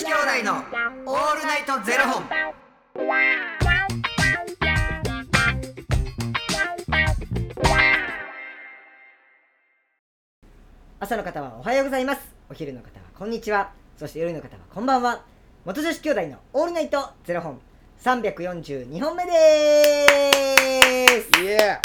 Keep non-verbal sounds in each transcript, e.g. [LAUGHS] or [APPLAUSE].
子兄弟のオールナイトゼロ本。朝の方はおはようございます。お昼の方はこんにちは。そして夜の方はこんばんは。元女子兄弟のオールナイトゼロ本。342本目です。イエ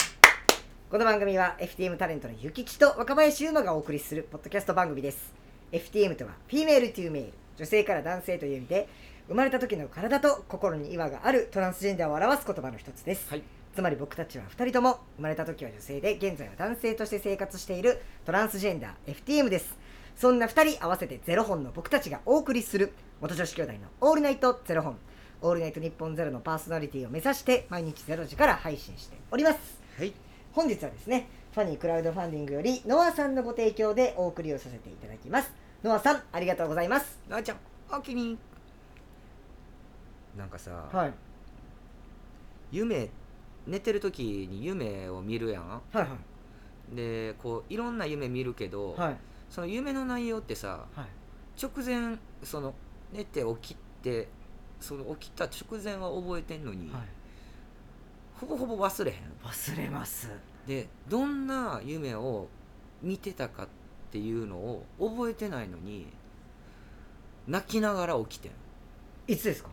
この番組は FTM タレントのゆきちと若林優馬がお送りするポッドキャスト番組です。FTM とは Female to Male 女性から男性という意味で生まれた時の体と心に違和があるトランスジェンダーを表す言葉の一つです、はい。つまり僕たちは2人とも生まれた時は女性で現在は男性として生活しているトランスジェンダー FTM です。そんな2人合わせてゼロ本の僕たちがお送りする元女子兄弟のオールナイトゼロ本。オールナイトニッポンゼロのパーソナリティを目指して毎日ゼロ時から配信しております。はい。本日はですねファニークラウドファンディングよりノアさんのご提供でお送りをさせていただきますノアさんありがとうございます。なあちゃん、おきに。なんかさ、はい。夢寝てる時に夢を見るやん。はいはい。で、こういろんな夢見るけど、はい。その夢の内容ってさ、はい。直前その寝て起きて。その起きた直前は覚えてんのに、はい。ほぼほぼ忘れへん。忘れます。でどんな夢を見てたかっていうのを覚えてないのに泣きながら起きてん。いつですか？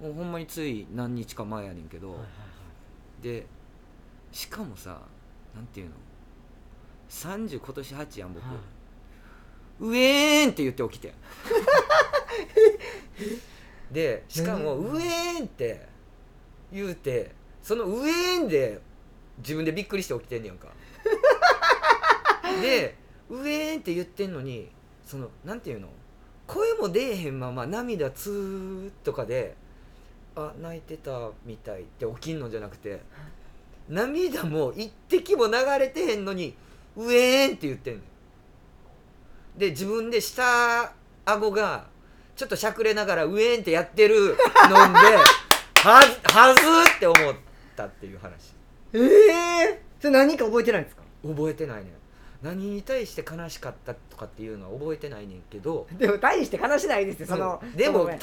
もうほんまについ何日か前やねんけど、でしかもさなんていうの？30今年8やん僕、はい。ウェーンって言って起きてん。[LAUGHS] でしかもうんウェーンって言うてそのウェーンで自分でびっくりして起きてんねやんか。[LAUGHS] でウェーンって言ってんのにそのなんていうの？声も出えへんまま涙ツーとかであ泣いてたみたいって起きんのじゃなくて涙も一滴も流れてへんのにウェーンって言ってんので自分で下顎がちょっとしゃくれながらウェーンってやってるので [LAUGHS] はずはずって思ったっていう話。ええそれ何か覚えてないんですか？覚えてないね。ん何に対して悲しかったとかっていうのは覚えてないねんけど。でも大して悲しないですよそのうん。でも大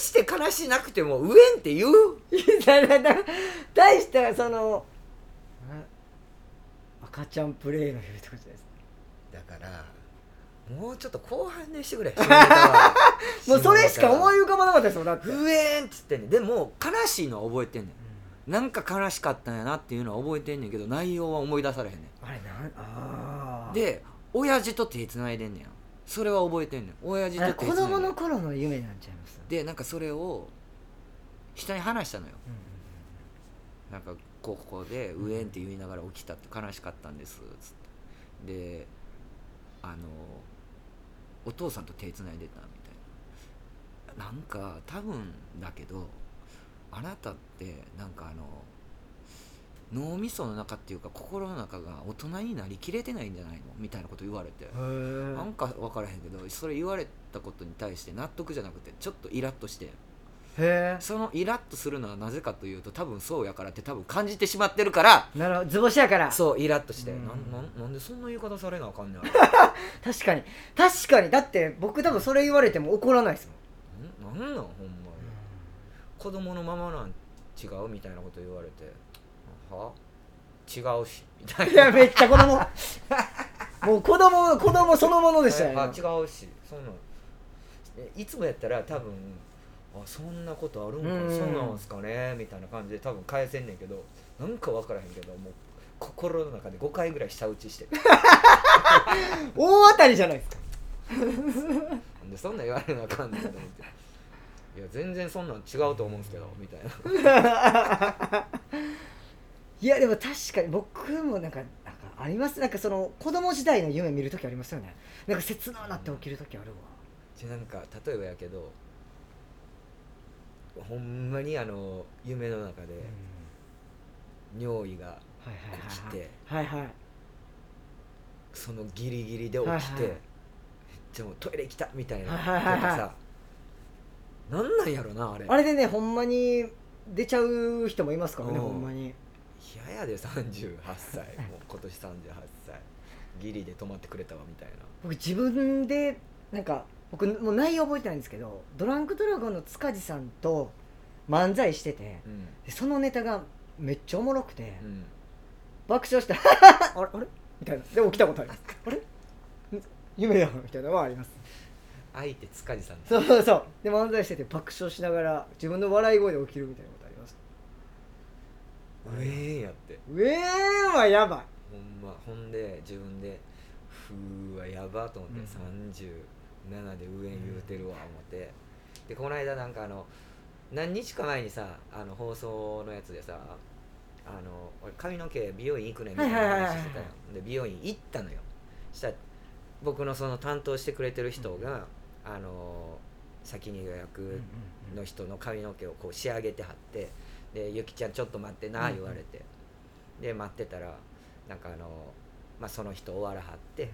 して悲しなくてもウェーンって言う？[LAUGHS] 大してその赤ちゃんプレイの夢とかじゃないですか。だからもうちょっと後半でしてくれ。[LAUGHS] もうそれしか思いい浮かばなかったですもんだって、っつってんね。んでも悲しいのは覚えてんねん。なんか悲しかったんやなっていうのは覚えてんねんけど内容は思い出されへんねあれなんあんで親父と手つないでんねんそれは覚えてんねん。親父と手つないで供の頃の夢なんちゃいます？でなんかそれを人に話したのよ。なんかこうここで「ウェーン」って言いながら起きたって悲しかったんですつって。であのお父さんと手つないでたみたいな。なんか多分だけどあなたってなんかあの脳みその中っていうか心の中が大人になりきれてないんじゃないのみたいなこと言われて。うんなんか分からへんけどそれ言われたことに対して納得じゃなくてちょっとイラッとして。そのイラッとするのはなぜかというと多分そうやからって多分感じてしまってるから。なるほど。図星やから。そうイラッとして。うん。なんなんなんでそんな言い方されなあかんねん [LAUGHS] 確かに。確かに。だって僕多分それ言われても怒らないですもん。んなんなんほんまに。子供のままなん違うみたいなこと言われては？違うし。みたいないやめっちゃ子供。もう子供子供そのものでしたよ、あ違うし。そんなんえいつもやったら多分あそんなことあるんかうん。そうなんすかねみたいな感じで多分返せんねんけどなんか分からへんけどもう心の中で5回ぐらい舌打ちして [LAUGHS] 大当たりじゃないですか。なんでそんなん言われなあかんねんと思って。いや全然そんなん違うと思うんすけどみたいな [LAUGHS] いやでも確かに僕もなんかなんかあります。なんかその子供時代の夢見るときありますよね。なんか切ななって起きるときあるわ。じゃあなんか例えばやけどほんまにあの夢の中で尿意が起きてはいはい。そのギリギリで起きて、はいはい。でもトイレ来たみたいな、はいはいはいはい。とかさなんなんやろなあれ。あれでねほんまに出ちゃう人もいますからねうんほんまに嫌やで38歳。[LAUGHS] もう今年38歳。ギリで泊まってくれたわみたいな。僕自分でなんか僕もう内容覚えてないんですけどドランクドラゴンの塚地さんと漫才しててうん。でそのネタがめっちゃおもろくてうん。爆笑して [LAUGHS] あれ？あれ？みたいな。で起きたことあります。あれ？ん夢だみたいなのはあります。相手塚地さんそうそうそう。で漫才してて爆笑しながら自分の笑い声で起きるみたいなうえーやって。うえーはやばい。ほんま。ほんで自分でふーわやばと思って、うん。37で上に言うてるわ思って。でこの間なんかあの何日か前にさあの放送のやつでさあの俺髪の毛美容院行くねんみたいなはいはいはいはい話してたよで美容院行ったのよ。したら僕のその担当してくれてる人が、あの先に予約の人の髪の毛をこう仕上げてはってで「ゆきちゃんちょっと待ってな」うん。言われて、で待ってたらなんかあの、まあ、その人終わらはって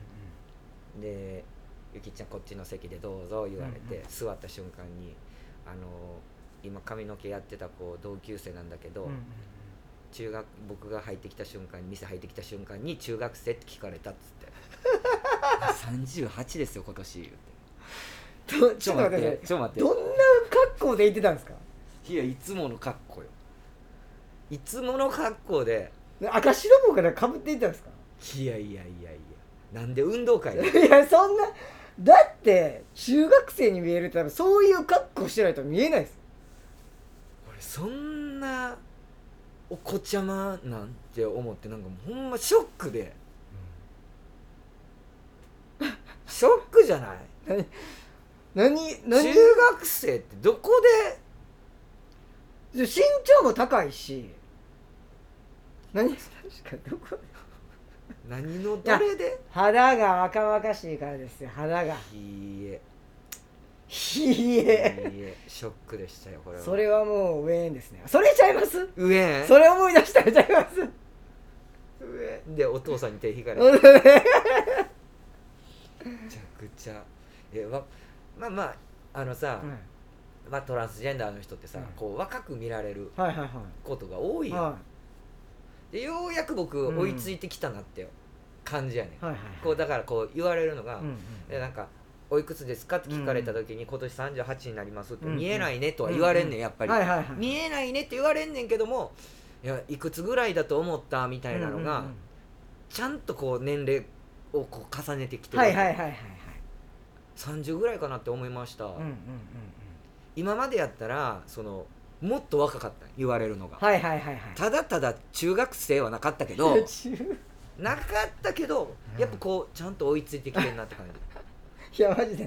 で「ゆきちゃんこっちの席でどうぞ」言われて、座った瞬間に「あの今髪の毛やってた子同級生なんだけど、中学僕が入ってきた瞬間に店入ってきた瞬間に中学生って聞かれたっつって。[LAUGHS] 38ですよ今年言ってど [LAUGHS] ちょっと待ってちょっと待って。どんな格好で行ってたんですか？いやいつもの格好よいつもの格好で。赤白帽からかぶっていったんですか？いやいやいやいや。なんで運動会で？[LAUGHS] いやそんなだって中学生に見えるって多分そういう格好してないと見えないです。俺そんなお子ちゃまなんて思ってなんかもうほんまショックで。ショックじゃない？[LAUGHS] 何何？中学生ってどこで身長も高いし。何？確かにどこ何のどれで？肌が若々しいからですよ肌が。いいえ。ひいいええ。ショックでしたよこれは。それはもう上ですね。それちゃいます？上？それ思い出したらちゃいます？上？でお父さんに手引かれて。う [LAUGHS] んめちゃくちゃ。えわまあまああのさ、まあ、トランスジェンダーの人ってさ、うん。こう若く見られるはいはいはい。ことが多いやん、はでようやく僕うん。追いついてきたなって感じやねん、いはいはい。こうだからこう言われるのが「うんうんでなんかおいくつですか?」って聞かれた時に「今年38になります」って「うん見えないね」とは言われんねんやっぱり、はいはいはい。見えないねって言われんねんけどもいやいくつぐらいだと思ったみたいなのが、うんうんうん。ちゃんとこう年齢をこう重ねてきてる、はいはいはいはいはい。30ぐらいかなって思いました、うんうんうんうん今までやったらそのもっと若かった言われるのが、はいはいはいはい。ただただ中学生はなかったけど中なかったけどやっぱこうちゃんと追いついてきてるなって感 [LAUGHS] いやマジで。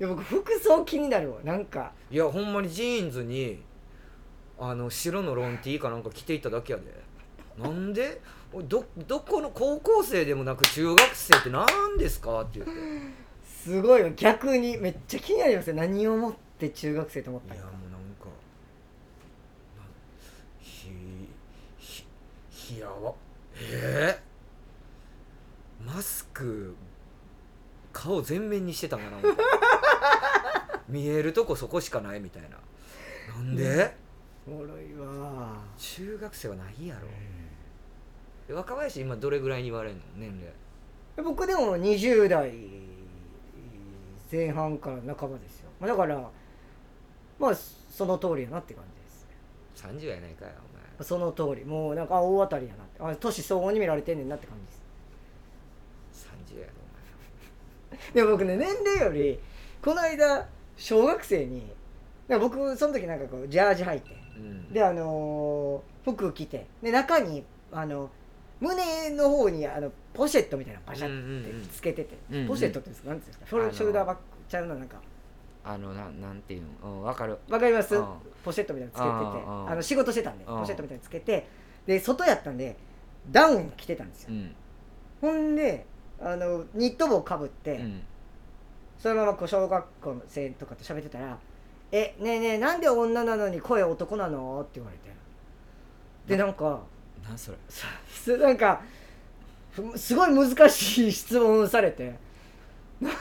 いや僕服装気になるわ。なんか。じいやほんまにジーンズにあの白のロンティーかなんか着ていただけやで。なんで？どどこの高校生でもなく中学生って何ですか？って言って。すごいわ逆にめっちゃ気になりますよ。何をもって中学生と思っいや。たのかもうなんかなひひひやわ。えー、マスク顔全面にしてたんかな [LAUGHS] 見えるとこそこしかないみたいな。なんで、おもろいわ。中学生はないやろ。で若林今どれぐらいに言われるの年齢？僕でも20代前半から半ばですよ。まあだからまあその通りやなって感じです。30やないかよおその通り。もうなんかあ大当たりやなって。あ年相応に見られてんねんなって感じです。前30やろでも僕ね年齢よりこの間小学生に僕その時なんかこうジャージ履いて。お前うん。であのー服着て。で中にあの胸の方にあのポシェットみたいなのバシャってつけてて、うんうん。うんポシェットっていうんですかなんうんショルダーバッグちゃうのなんかあのななんていうの？うんわかる。わかります。うん。ポシェットみたいなのつけてて。あの仕事してたんでうん。ポシェットみたいなのつけて。で外やったんでダウン着てたんですよ。うん。ほんであのニット帽かぶって、うん。そのままこう小学校生とかと喋ってたら「えねえねえなんで女なのに声男なの?」って言われて。でなんかなんそれ？すなんかふすごい難しい質問されてなんで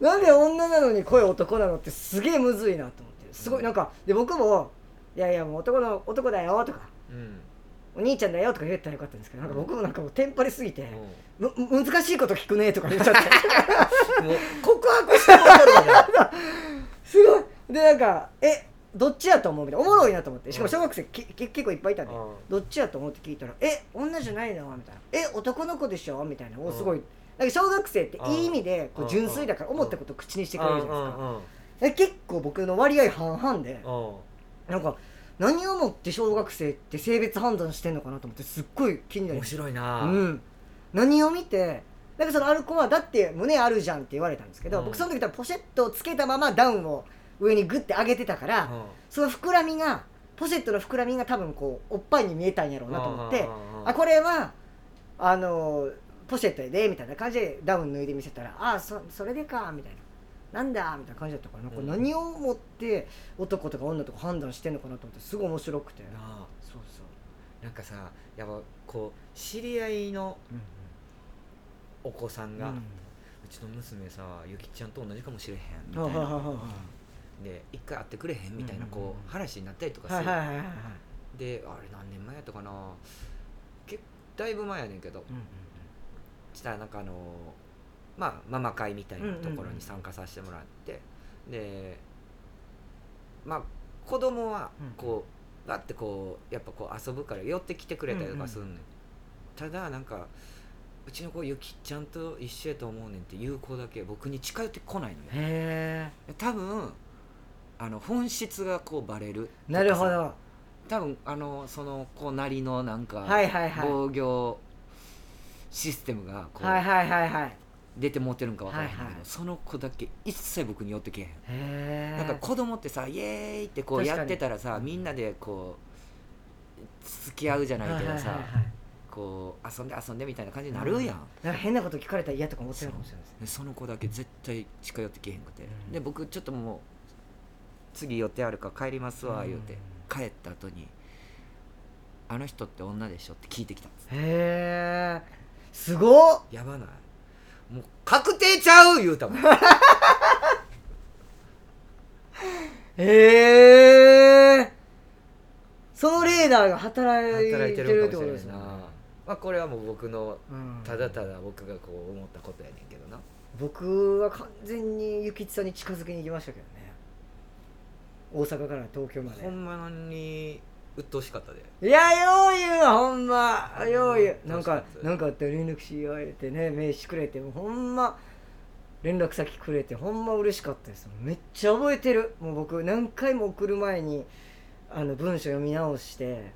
[LAUGHS] なんで女なのに声男なのってすげえむずいなと思ってすごいなんかで僕も「いやいやもう男の男だよ」とかうん「お兄ちゃんだよ」とか言ったらよかったんですけどなんか僕もなんかもうテンパりすぎてうん。む難しいこと聞くねとか言っちゃって。告白してもらるから。すごい。でなんかえどっちやと思うみたいな。おもろいなと思って。しかも小学生けけ結構いっぱいいたんで。うん。どっちやと思って聞いたら「え女じゃないの?」みたいな「え男の子でしょ?」みたいな。おすごいなんか小学生っていい意味でこううん。純粋だから思ったことを口にしてくれるじゃないですか。うんえ結構僕の割合半々でなんか何をもって小学生って性別判断してんのかなと思ってすっごい気になり面白いな。うん、何を見てなんかそのアルコはだって胸あるじゃんって言われたんですけど、うん。僕その時多分ポシェットをつけたままダウンを上にグッて上げてたから、その膨らみがポシェットの膨らみが多分こうおっぱいに見えたんやろうなと思って、あこれはあのポシェットやでみたいな感じでダウン脱いで見せたらあそそれでかみたいな。なんだみたいな感じだったからなうん何をもって男とか女とか判断してんのかなと思ってすごい面白くて。なあそうそう、なんかさやっぱこう知り合いのうんお子さんが、ううんちの娘さゆきちゃんと同じかもしれへんみはたいな。で一回会ってくれへんみたいなこう話になったりとかする。であれ何年前やったかな。けだいぶ前やねんけど。うんうんしたらなんかあのまあママ会みたいなところに参加させてもらって、でまあ子供はこうガッてこうやっぱこう遊ぶから寄ってきてくれたりとかするねん、ただなんかうちの子ゆきちゃんと一緒やと思うねんっていう子だけ僕に近寄ってこないのよ。へ多分あの本質がこうバレるえなるほど。多分あのその子なりのなんかはいはいはい。防御システムがこうはいはいはいはい。出て持ってるんか分からへんけど、はいはい。その子だけ一切僕に寄ってけへん、へえなんか子供ってさイエーイってこう確かにやってたらさみんなでこう付き合うじゃないけどさ、はいはいはいはいこう遊んで遊んでみたいな感じになるやん、なんか変なこと聞かれたら嫌とか思ってるかもしれないですね。でその子だけ絶対近寄ってけへんくて、うん。で僕ちょっともう次予定あるから帰りますわうん。言うて、帰った後に「あの人って女でしょ?」って聞いてきたんです。へえすごっ。やばない。もう確定ちゃう言うたもん。[LAUGHS] へえそのレーダーが働いてるってことですね。まあこれはもう僕のうん。ただただ僕がこう思ったことやねんけどな。僕は完全にゆきちさんに近づきに行きましたけどね。大阪から東京まで。ほんまに鬱陶しかったで。いやよう言うわほんま。よう言う。うんなんかなんかあったら連絡しよう言ってね名刺くれてほんま連絡先くれてほんま嬉しかったです。めっちゃ覚えてる。もう僕何回も送る前にあの文章読み直して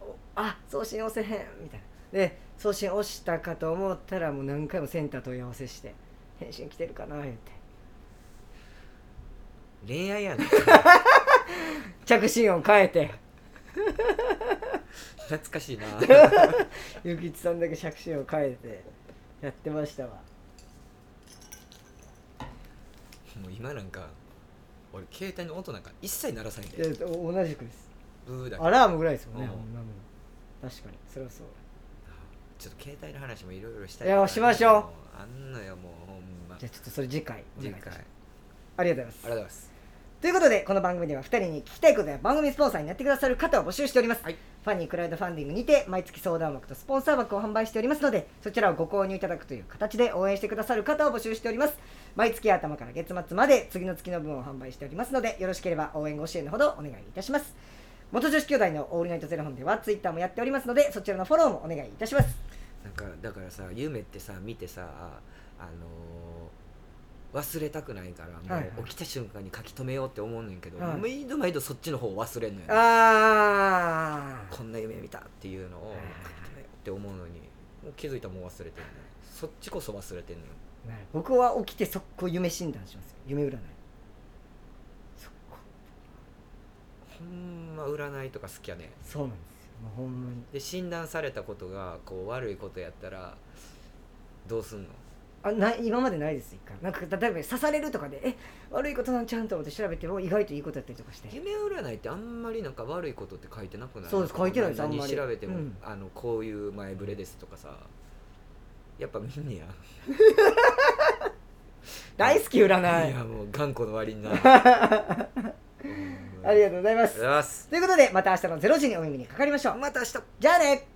おあ送信押せへんみたいな。で送信押したかと思ったらもう何回もセンター問い合わせして返信来てるかな言って。恋愛やねん。[LAUGHS] 着信音変えて懐かしいな。[LAUGHS] ゆきちさんだけ着信音変えてやってましたわ。もう今なんか俺携帯の音なんか一切鳴らさへんいで同じくです。ブーだけ。アラームぐらいですもんね、うん。ほんなもん確かに。それはそう。ちょっと携帯の話もいろいろしたい。いやしましょう。もあんのよもうほんま。じゃあちょっとそれ次回お願次回いいたします。ありがとうございます。ありがとうございますということでこの番組では2人に聞きたいことや番組スポンサーになってくださる方を募集しております、はい。ファニークラウドファンディングにて毎月相談枠とスポンサー枠を販売しておりますのでそちらをご購入いただくという形で応援してくださる方を募集しております。毎月頭から月末まで次の月の分を販売しておりますのでよろしければ応援ご支援のほどお願いいたします。元女子兄弟のオールナイトゼロ本ではツイッターもやっておりますのでそちらのフォローもお願いいたします。なんかだからさ夢ってさ見てさあのー忘れたくないからもはいはい。う起きた瞬間に書き留めようって思うねんけど、はい。毎度毎度そっちの方を忘れんのよ、ね、あこんな夢見たっていうのを書き留めようって思うのにもう気づいたらもう忘れてるねそっちこそ忘れてんのよ。僕は起きて速攻夢診断しますよ。夢占い。速攻。ほんま占いとか好きやねそうなんですよ。もうほんまに。で診断されたことがこう悪いことやったらどうすんの？あな今までないです一回。なんか例えば刺されるとかでえ悪いことなんちゃうんと思って調べても意外といいことやったりとかして。夢占いってあんまりなんか悪いことって書いてなくない？そうです書いてないですあんまり。何調べても、うん。あのこういう前触れですとかさ。やっぱ見んねや。[LAUGHS] 大好き占い。いやもう頑固の割にな。あ [LAUGHS] ありがとうございます。ありがとうございます。ということでまた明日の0時にお耳にかかりましょう。また明日。じゃあね